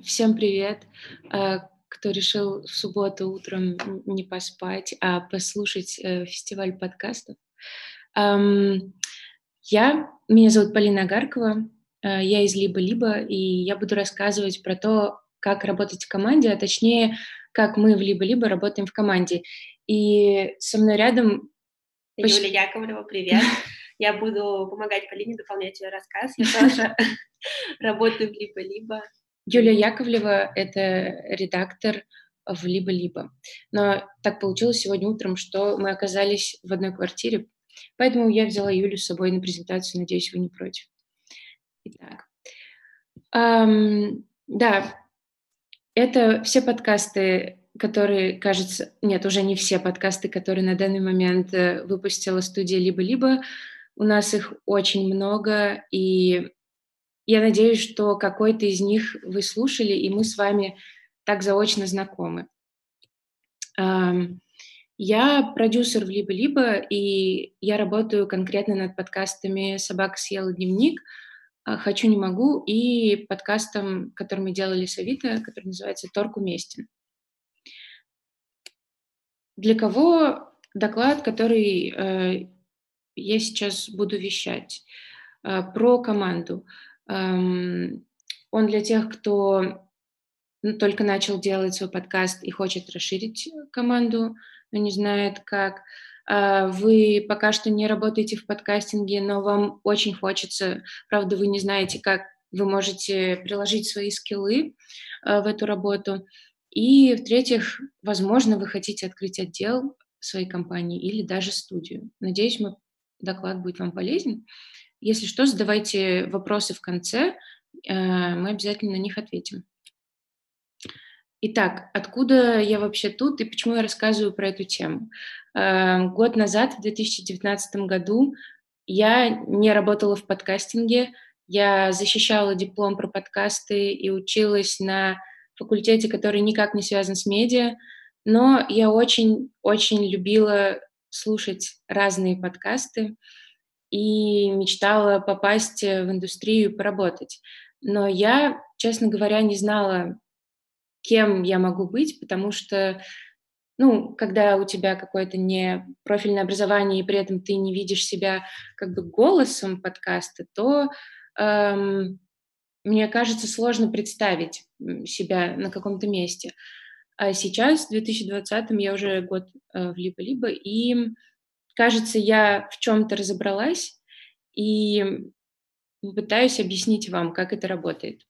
Всем привет, э, кто решил в субботу утром не поспать, а послушать э, фестиваль подкастов. Я, меня зовут Полина Агаркова, э, я из «Либо-либо», и я буду рассказывать про то, как работать в команде, а точнее, как мы в «Либо-либо» работаем в команде. И со мной рядом... Юлия Яковлева, привет. Я буду помогать Полине дополнять ее рассказ. Я тоже работаю в «Либо-либо». Юлия Яковлева — это редактор в «Либо-либо». Но так получилось сегодня утром, что мы оказались в одной квартире, поэтому я взяла Юлю с собой на презентацию, надеюсь, вы не против. Итак, эм, да, это все подкасты, которые, кажется, нет, уже не все подкасты, которые на данный момент э, выпустила студия «Либо-либо». У нас их очень много, и я надеюсь, что какой-то из них вы слушали, и мы с вами так заочно знакомы. Я продюсер в «Либо-либо», и я работаю конкретно над подкастами «Собака съела дневник», а, «Хочу, не могу» и подкастом, который мы делали с Авито, который называется «Торг уместен». Для кого доклад, который э, я сейчас буду вещать? Э, про команду. Он для тех, кто ну, только начал делать свой подкаст и хочет расширить команду, но не знает как. А, вы пока что не работаете в подкастинге, но вам очень хочется, правда, вы не знаете, как вы можете приложить свои скиллы а, в эту работу. И, в-третьих, возможно, вы хотите открыть отдел своей компании или даже студию. Надеюсь, мой доклад будет вам полезен. Если что, задавайте вопросы в конце, э, мы обязательно на них ответим. Итак, откуда я вообще тут и почему я рассказываю про эту тему? Э, год назад, в 2019 году, я не работала в подкастинге, я защищала диплом про подкасты и училась на факультете, который никак не связан с медиа, но я очень-очень любила слушать разные подкасты и мечтала попасть э, в индустрию и поработать. Но я, честно говоря, не знала, кем я могу быть, потому что, ну, когда у тебя какое-то не профильное образование, и при этом ты не видишь себя как бы голосом подкаста, то эм, мне кажется, сложно представить себя на каком-то месте. А сейчас, в 2020 я уже год э, в либо-либо, и Кажется, я в чем-то разобралась и пытаюсь объяснить вам, как это работает.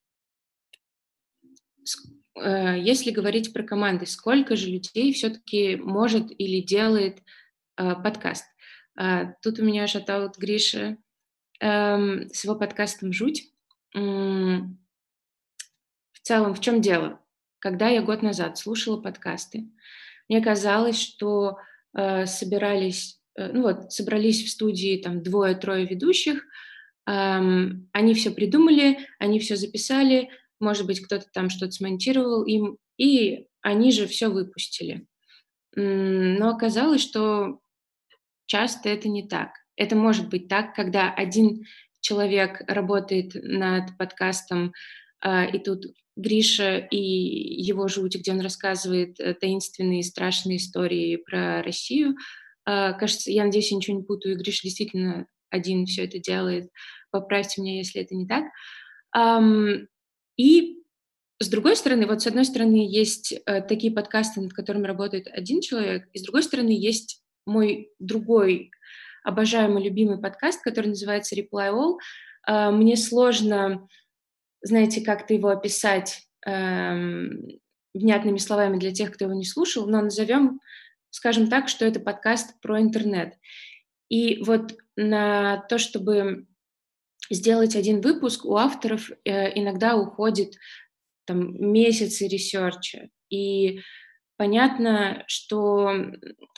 Э, если говорить про команды, сколько же людей все-таки может или делает э, подкаст? А, тут у меня шатаут Гриша эм, с его подкастом «Жуть». В целом, в чем дело? Когда я год назад слушала подкасты, мне казалось, что э, собирались ну вот, собрались в студии там двое-трое ведущих, эм, они все придумали, они все записали, может быть, кто-то там что-то смонтировал им, и они же все выпустили. Но оказалось, что часто это не так. Это может быть так, когда один человек работает над подкастом, э, и тут Гриша и его жуть, где он рассказывает э, таинственные, страшные истории про Россию, кажется, я надеюсь, я ничего не путаю, и Гриш действительно один все это делает. Поправьте меня, если это не так. И с другой стороны, вот с одной стороны есть э, такие подкасты, над которыми работает один человек, и с другой стороны есть мой другой обожаемый, любимый подкаст, который называется Reply All. А, мне сложно, знаете, как-то его описать эм, внятными словами для тех, кто его не слушал, но назовем скажем так, что это подкаст про интернет. И вот на то, чтобы сделать один выпуск, у авторов э, иногда уходит там месяцы research а. И понятно, что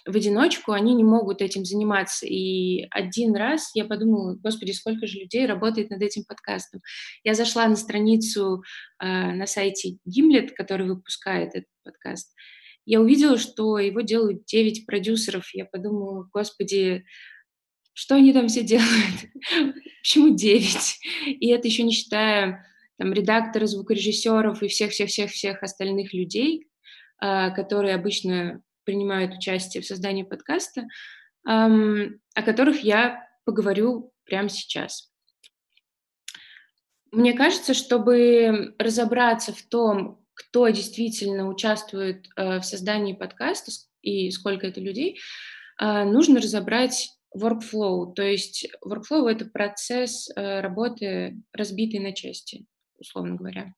в одиночку они не могут этим заниматься. И один раз я подумала, господи, сколько же людей работает над этим подкастом. Я зашла на страницу э, на сайте Gimlet, который выпускает этот подкаст, я увидела, что его делают 9 продюсеров. Я подумала, господи, что они там все делают? Почему 9? И это еще не считая там, редакторы, звукорежиссеров и всех-всех-всех-всех остальных людей, э, которые обычно принимают участие в создании подкаста, о которых я поговорю прямо сейчас. Мне кажется, чтобы разобраться в том, кто действительно участвует э, в создании подкаста и сколько это людей, э, нужно разобрать workflow. То есть workflow — это процесс э, работы, разбитый на части, условно говоря.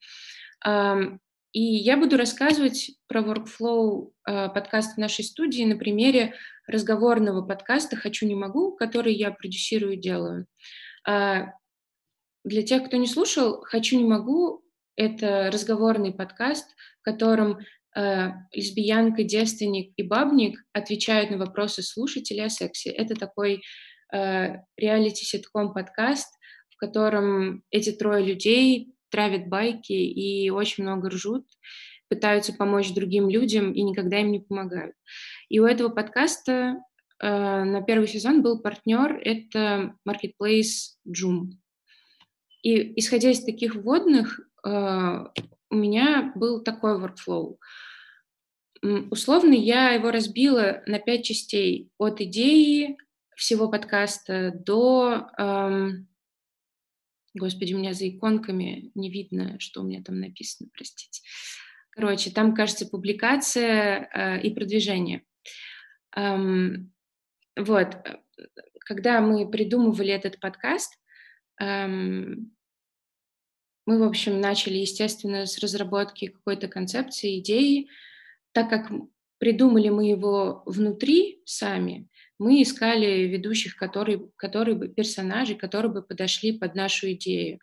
И я буду рассказывать про workflow подкаста нашей студии на примере разговорного подкаста «Хочу, не могу», который я продюсирую и делаю. Для тех, кто не слушал, «Хочу, не могу» — это разговорный подкаст, в котором э, лесбиянка, девственник и бабник отвечают на вопросы слушателей о сексе. Это такой э, реалити-ситком подкаст, в котором эти трое людей травят байки и очень много ржут, пытаются помочь другим людям и никогда им не помогают. И у этого подкаста э, на первый сезон был партнер, это Marketplace Joom. И исходя из таких вводных, э, у меня был такой workflow. Условно я его разбила на пять частей. От идеи всего подкаста до эм, Господи, у меня за иконками не видно, что у меня там написано, простите. Короче, там, кажется, публикация э, и продвижение. Эм, вот, э, когда мы придумывали этот подкаст, эм, мы, в общем, начали, естественно, с разработки какой-то концепции, идеи. Так как придумали мы его внутри сами, мы искали ведущих, которые, которые бы, персонажей, которые бы подошли под нашу идею.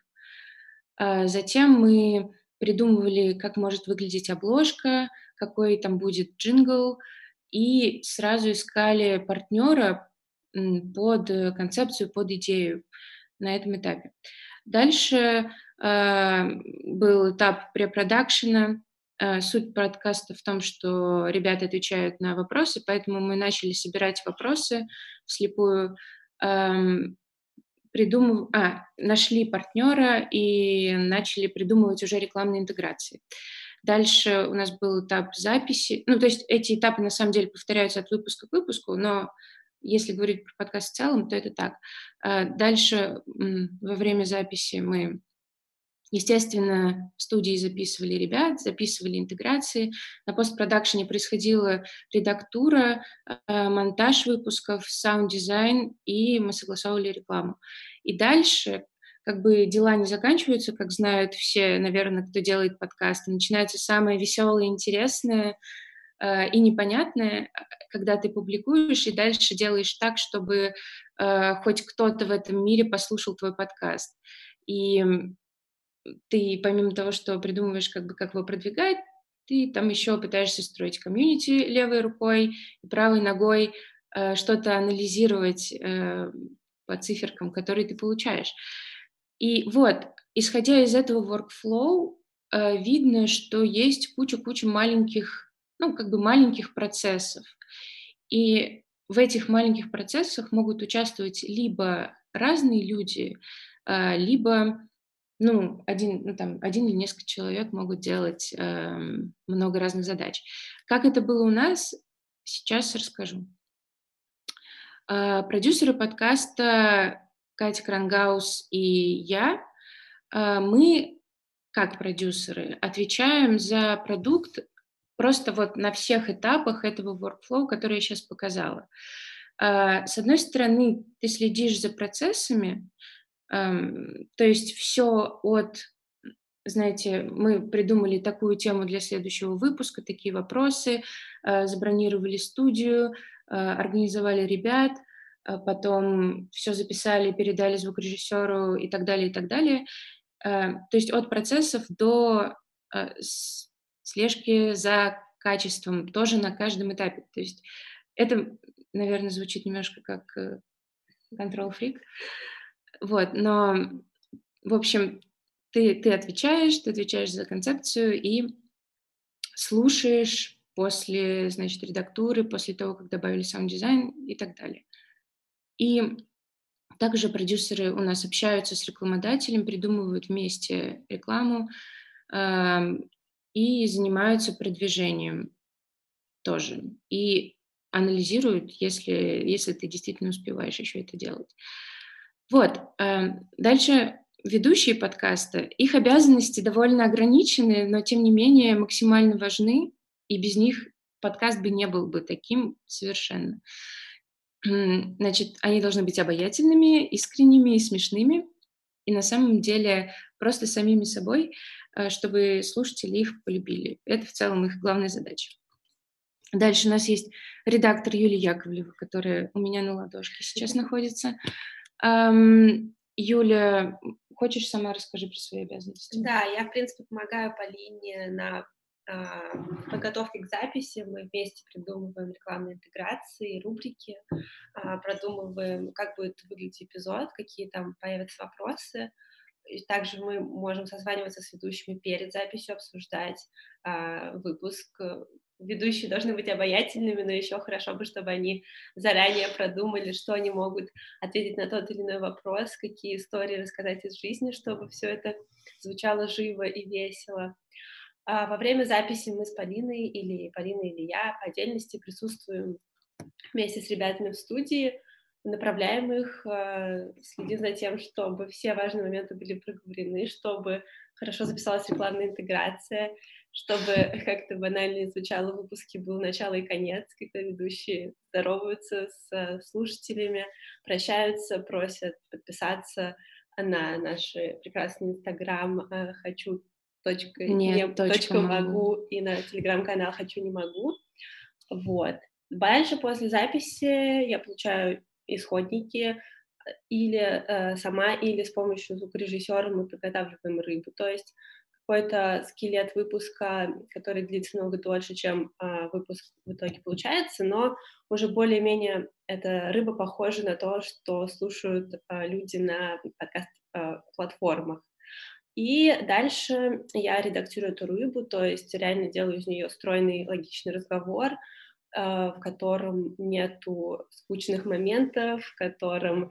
А затем мы придумывали, как может выглядеть обложка, какой там будет джингл, и сразу искали партнера под концепцию, под идею на этом этапе. Дальше э, был этап препродакшена, Э, суть подкаста в том, что ребята отвечают на вопросы, поэтому мы начали собирать вопросы вслепую, эм, придумав... а, нашли партнера и начали придумывать уже рекламные интеграции. Дальше у нас был этап записи. Ну, то есть эти этапы на самом деле повторяются от выпуска к выпуску, но если говорить про подкаст в целом, то это так. Э, дальше во время записи мы Естественно, в студии записывали ребят, записывали интеграции. На постпродакшене происходила редактура, э, монтаж выпусков, саунд-дизайн, и мы согласовывали рекламу. И дальше как бы дела не заканчиваются, как знают все, наверное, кто делает подкасты. Начинается самое веселое, интересное э, и непонятное, когда ты публикуешь и дальше делаешь так, чтобы э, хоть кто-то в этом мире послушал твой подкаст. И ты помимо того, что придумываешь, как бы, как его продвигать, ты там еще пытаешься строить комьюнити левой рукой и правой ногой, э, что-то анализировать э, по циферкам, которые ты получаешь. И вот, исходя из этого workflow, э, видно, что есть куча-куча маленьких, ну, как бы маленьких процессов. И в этих маленьких процессах могут участвовать либо разные люди, э, либо ну, один, ну, там, один или несколько человек могут делать э, много разных задач. Как это было у нас, сейчас расскажу. Э, продюсеры подкаста Катя Крангаус и я, э, мы, как продюсеры, отвечаем за продукт просто вот на всех этапах этого workflow, который я сейчас показала. Э, с одной стороны, ты следишь за процессами, то есть все от, знаете, мы придумали такую тему для следующего выпуска, такие вопросы, э, забронировали студию, э, организовали ребят, э, потом все записали, передали звукорежиссеру и так далее, и так далее. То есть от процессов до слежки за качеством тоже на каждом этапе. То есть это, наверное, звучит немножко как control freak, вот, но, в общем, ты, ты отвечаешь, ты отвечаешь за концепцию и слушаешь после, значит, редактуры, после того, как добавили саунд-дизайн и так далее. И Также продюсеры у нас общаются с рекламодателем, придумывают вместе рекламу э, и занимаются продвижением тоже. И анализируют, если, если ты действительно успеваешь еще это делать. Вот. Э, дальше ведущие подкаста, их обязанности довольно ограничены, но тем не менее максимально важны, и без них подкаст бы не был бы таким совершенно. Значит, они должны быть обаятельными, искренними и смешными, и на самом деле просто самими собой, чтобы слушатели их полюбили. Это в целом их главная задача. Дальше у нас есть редактор Юлия Яковлева, которая у меня на ладошке сейчас находится. Юля, хочешь сама расскажи про свои обязанности? Да, я, в принципе, помогаю Полине на а, подготовке к записи. Мы вместе придумываем рекламные интеграции, рубрики, а, продумываем, как будет выглядеть эпизод, какие там появятся вопросы. И также мы можем созваниваться с ведущими перед записью, обсуждать а, выпуск, ведущие должны быть обаятельными, но еще хорошо бы, чтобы они заранее продумали, что они могут ответить на тот или иной вопрос, какие истории рассказать из жизни, чтобы все это звучало живо и весело. А во время записи мы с Полиной или Полина или я по отдельности присутствуем вместе с ребятами в студии, направляем их, а, следим за тем, чтобы все важные моменты были проговорены, чтобы хорошо записалась рекламная интеграция, чтобы как-то банально не звучало в выпуске был начало и конец, когда ведущие здороваются с э, слушателями, прощаются, просят подписаться на наш прекрасный инстаграм э, «хочу точка, Нет, не, точка, точка могу. могу и на телеграм-канал «хочу не могу». Вот. Дальше, после записи, я получаю исходники, э, или э, сама, или с помощью звукорежиссера мы подготавливаем рыбу. То есть какой-то скелет выпуска, который длится много дольше, чем а, выпуск в итоге получается, но уже более-менее эта рыба похожа на то, что слушают а, люди на подкаст-платформах. А, и дальше я редактирую эту рыбу, то есть реально делаю из нее стройный логичный разговор, в котором нету скучных моментов, в котором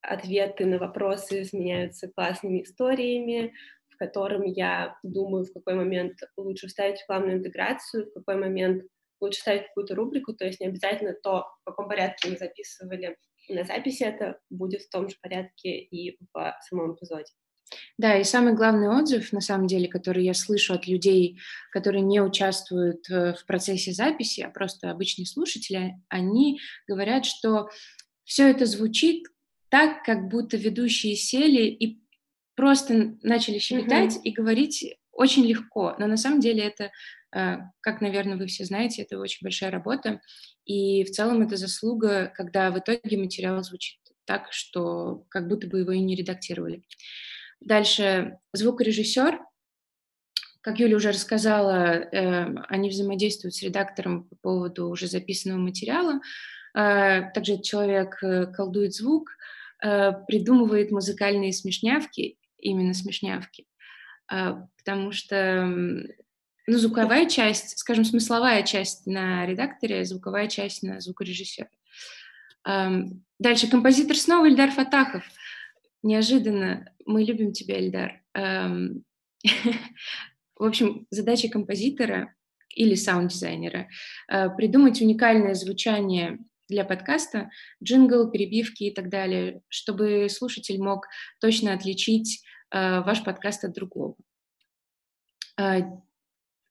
ответы на вопросы сменяются классными историями, котором я думаю, в какой момент лучше вставить рекламную интеграцию, в какой момент лучше ставить какую-то рубрику, то есть не обязательно то, в каком порядке мы записывали на записи, это будет в том же порядке и в самом эпизоде. Да, и самый главный отзыв, на самом деле, который я слышу от людей, которые не участвуют э, в процессе записи, а просто обычные слушатели, они говорят, что все это звучит так, как будто ведущие сели и просто начали щебетать mm-hmm. и говорить очень легко, но на самом деле это, э, как, наверное, вы все знаете, это очень большая работа, и в целом это заслуга, когда в итоге материал звучит так, что как будто бы его и не редактировали. Дальше звукорежиссер, как Юля уже рассказала, э, они взаимодействуют с редактором по поводу уже записанного материала. Э, также человек колдует звук, придумывает музыкальные смешнявки именно смешнявки, потому что ну, звуковая часть, скажем, смысловая часть на редакторе, звуковая часть на звукорежиссере. Дальше композитор снова Ильдар Фатахов. Неожиданно. Мы любим тебя, Ильдар. В общем, задача композитора или саунд-дизайнера придумать уникальное звучание для подкаста, джингл, перебивки и так далее, чтобы слушатель мог точно отличить э, ваш подкаст от другого. Э,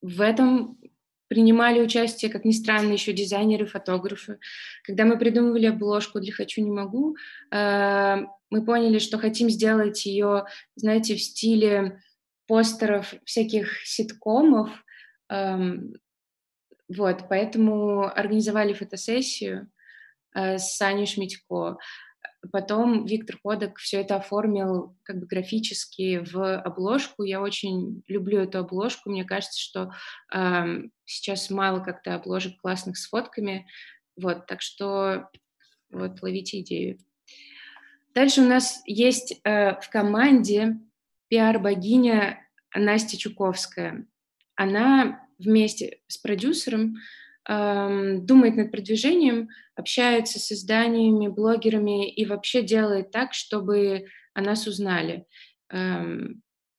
в этом принимали участие, как ни странно, еще дизайнеры, фотографы. Когда мы придумывали обложку для «Хочу, не могу», э, мы поняли, что хотим сделать ее, знаете, в стиле постеров всяких ситкомов, эм, вот, поэтому организовали фотосессию, Э, с Саней Шмитько. Потом Виктор Ходок все это оформил как бы графически в обложку. Я очень люблю эту обложку. Мне кажется, что э, сейчас мало как-то обложек классных с фотками. Вот, так что вот ловите идею. Дальше у нас есть э, в команде пиар-богиня Настя Чуковская. Она вместе с продюсером думает над продвижением, общается с изданиями, блогерами и вообще делает так, чтобы о нас узнали.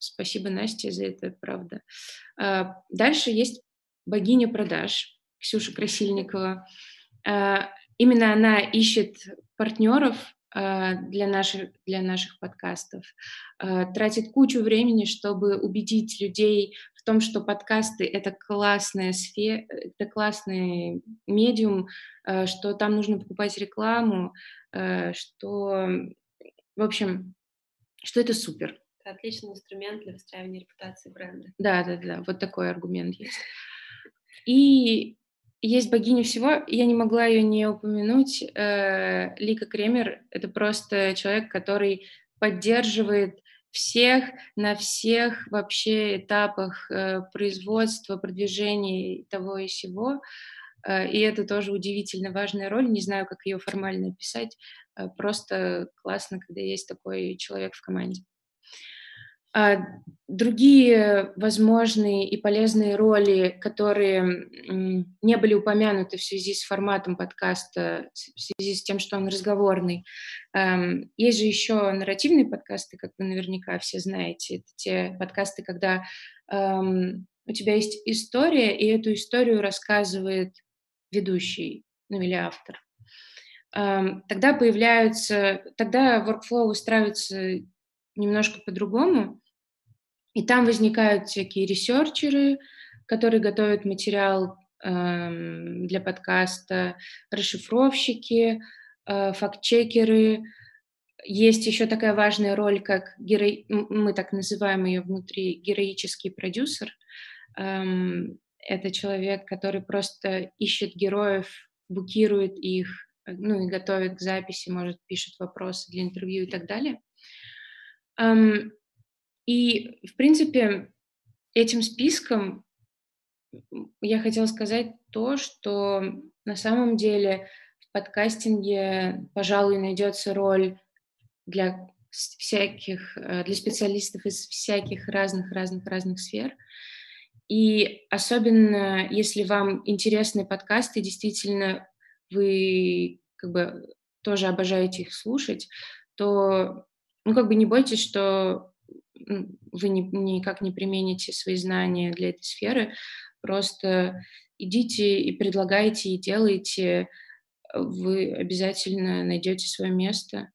Спасибо, Насте, за это, правда. А, дальше есть богиня продаж, Ксюша Красильникова. А, именно она ищет партнеров а, для наших, для наших подкастов, тратит кучу времени, чтобы убедить людей в том, что подкасты — это классная сфера, это классный медиум, что там нужно покупать рекламу, что, в общем, что это супер. Это отличный инструмент для выстраивания репутации бренда. Да, да, да, вот такой аргумент есть. И есть богиня всего, я не могла ее не упомянуть. Э, Лика Кремер — это просто человек, который поддерживает всех на всех вообще этапах э, производства, продвижения того и сего. Э, и это тоже удивительно важная роль. Не знаю, как ее формально описать. Просто классно, когда есть такой человек в команде. А, другие возможные и полезные роли, которые не были упомянуты в связи с форматом подкаста, в связи с тем, что он разговорный. Эм, есть же еще нарративные подкасты, как вы наверняка все знаете. Это те подкасты, когда эм, у тебя есть история, и эту историю рассказывает ведущий, ну или автор. Эм, тогда появляются, тогда workflow устраивается немножко по-другому. И там возникают всякие ресерчеры, которые готовят материал э, для подкаста, расшифровщики, э, фактчекеры. Есть еще такая важная роль, как геро... мы так называем ее внутри героический продюсер. Эм, это человек, который просто ищет героев, букирует их, ну и готовит к записи, может, пишет вопросы для интервью и так далее. И, в принципе, этим списком я хотела сказать то, что на самом деле в подкастинге, пожалуй, найдется роль для всяких, э, для специалистов из всяких разных-разных-разных сфер. И особенно, если вам интересны подкасты, действительно, вы как бы тоже обожаете их слушать, то ну, как бы не бойтесь, что вы ни, никак не примените свои знания для этой сферы, просто идите и предлагайте, и делайте, вы обязательно найдете свое место.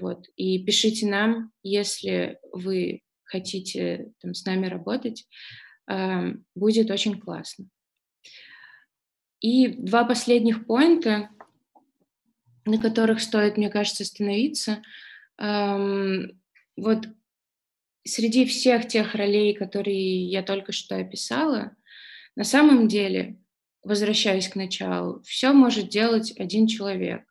Вот. И пишите нам, если вы хотите там, с нами работать, э, будет очень классно. И два последних поинта, на которых стоит, мне кажется, остановиться – вот среди всех тех ролей, которые я только что описала, на самом деле, возвращаясь к началу, все может делать один человек.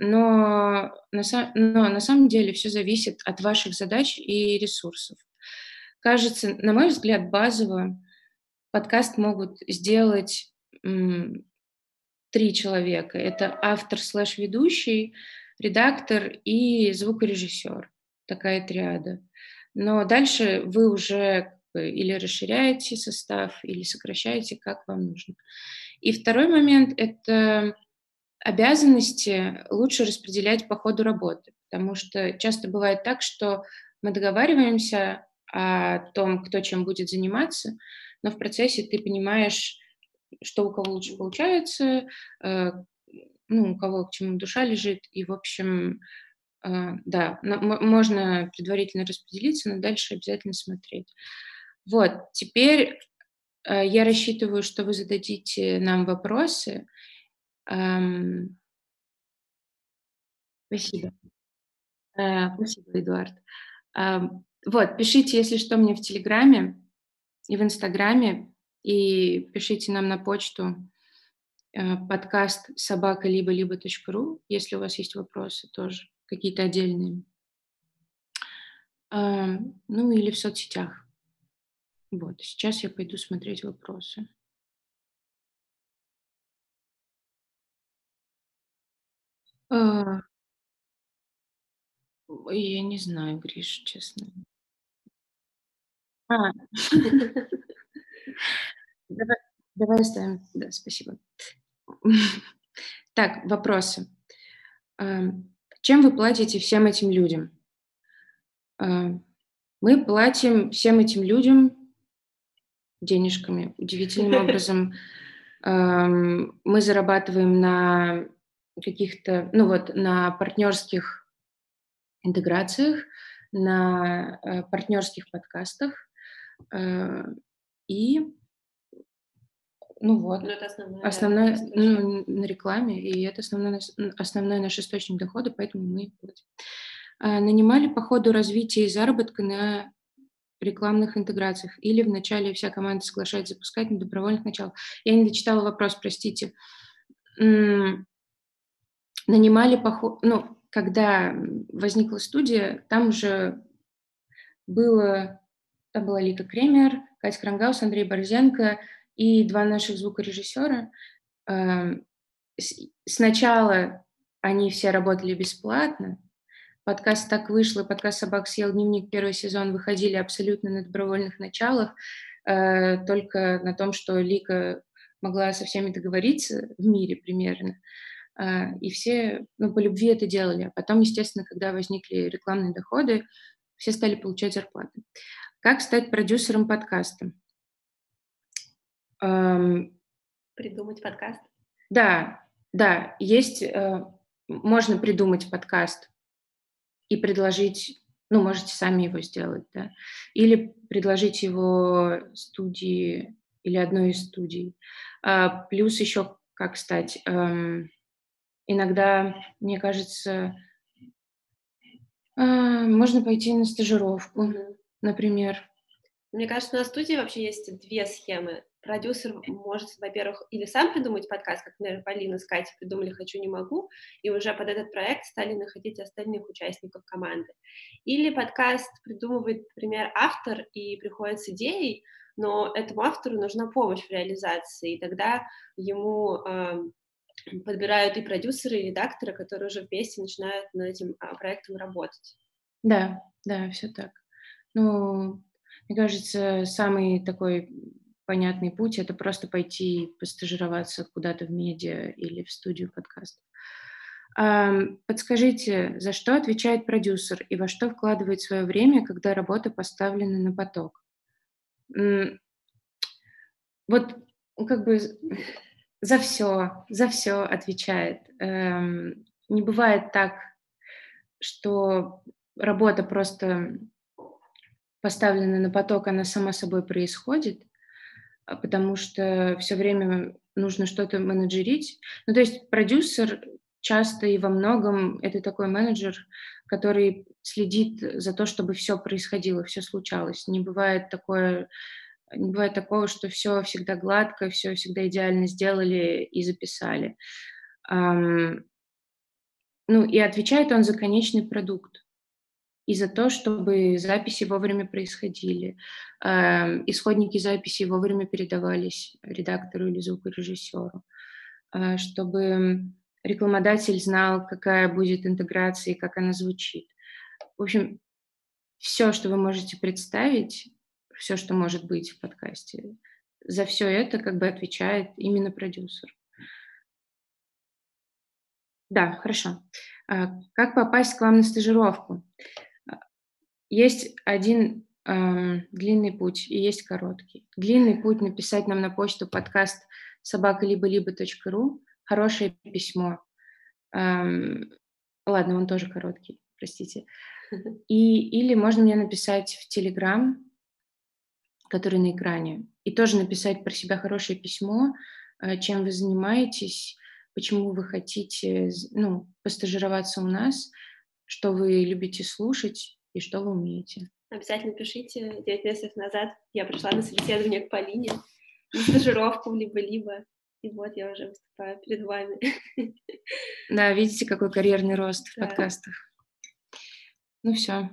Но на, но на самом деле все зависит от ваших задач и ресурсов. Кажется, на мой взгляд, базово подкаст могут сделать три человека. Это автор слэш ведущий, редактор и звукорежиссер. Такая триада. Но дальше вы уже или расширяете состав, или сокращаете, как вам нужно. И второй момент – это обязанности лучше распределять по ходу работы, потому что часто бывает так, что мы договариваемся о том, кто чем будет заниматься, но в процессе ты понимаешь, что у кого лучше получается, э, ну, у кого к чему душа лежит, и, в общем, да, можно предварительно распределиться, но дальше обязательно смотреть. Вот, теперь э, я рассчитываю, что вы зададите нам вопросы. Спасибо. Э, спасибо, Эдуард. Вот, пишите, если что, мне в Телеграме и в Инстаграме, и пишите нам на почту Э, подкаст собака либо либо ру, если у вас есть вопросы тоже, какие-то отдельные. Ну или в соцсетях. Вот, сейчас я пойду смотреть вопросы. А. Я не знаю, Гриш, честно. А. Давай, Давай оставим. Да, спасибо. Так, вопросы. Чем вы платите всем этим людям? Эм, мы платим всем этим людям денежками. Удивительным образом мы зарабатываем на каких-то, ну вот, на партнерских интеграциях, на э, партнерских подкастах э, и ну вот. Но это основное, основное ну, на рекламе, и это основной, основной наш источник дохода, поэтому мы платим. А, нанимали по ходу развития и заработка на рекламных интеграциях или в начале вся команда соглашается запускать на добровольных началах. Я не дочитала вопрос, простите. Нанимали по ходу, ну, когда возникла студия, там же было, там была Лика Кремер, Катя Крангаус, Андрей Борзенко и два наших звукорежиссера. Эм, сначала они все работали бесплатно, подкаст «Так вышло», подкаст «Собак съел дневник» первый сезон выходили абсолютно на добровольных началах, э, только на том, что Лика могла со всеми договориться в мире примерно. А, и все ну, по любви это делали. А потом, естественно, когда возникли рекламные доходы, все стали получать зарплаты. Как стать продюсером подкаста? Придумать подкаст? Да, да, есть, э, можно придумать подкаст и предложить, ну, можете сами его сделать, да, или предложить его студии или одной из студий. А, плюс еще как стать Иногда, мне кажется, а, можно пойти на стажировку, например. Мне кажется, на студии вообще есть две схемы. Продюсер может, во-первых, или сам придумать подкаст, как, например, Полина с Катей придумали «Хочу, не могу», и уже под этот проект стали находить остальных участников команды. Или подкаст придумывает, например, автор и приходит с идеей, но этому автору нужна помощь в реализации, и тогда ему подбирают и продюсеры, и редакторы, которые уже вместе начинают над этим а, проектом работать. Да, да, все так. Ну, мне кажется, самый такой понятный путь — это просто пойти постажироваться куда-то в медиа или в студию подкастов. Подскажите, за что отвечает продюсер и во что вкладывает свое время, когда работа поставлена на поток? Вот как бы за все, за все отвечает. Эм, не бывает так, что работа просто поставлена на поток, она сама собой происходит, потому что все время нужно что-то менеджерить. Ну, то есть продюсер часто и во многом это такой менеджер, который следит за то, чтобы все происходило, все случалось. Не бывает такое не бывает такого, что все всегда гладко, все всегда идеально сделали и записали. Ну и отвечает он за конечный продукт и за то, чтобы записи вовремя происходили, исходники записи вовремя передавались редактору или звукорежиссеру, а, чтобы рекламодатель знал, какая будет интеграция и как она звучит. В общем, все, что вы можете представить, все, что может быть в подкасте. За все это как бы отвечает именно продюсер. Да, хорошо. А, как попасть к вам на стажировку? Есть один э, длинный путь и есть короткий. Длинный путь написать нам на почту подкаст собакалибо-либо.ру, хорошее письмо. Эм, ладно, он тоже короткий, простите. И, или можно мне написать в Телеграм, который на экране, и тоже написать про себя хорошее письмо, э, чем вы занимаетесь, почему вы хотите ну, постажироваться у нас, что вы любите слушать и что вы умеете. Обязательно пишите. Девять месяцев назад я пришла на собеседование к Полине, на стажировку либо-либо. И вот я уже выступаю перед вами. Да, видите, какой карьерный рост в да. подкастах. Ну все.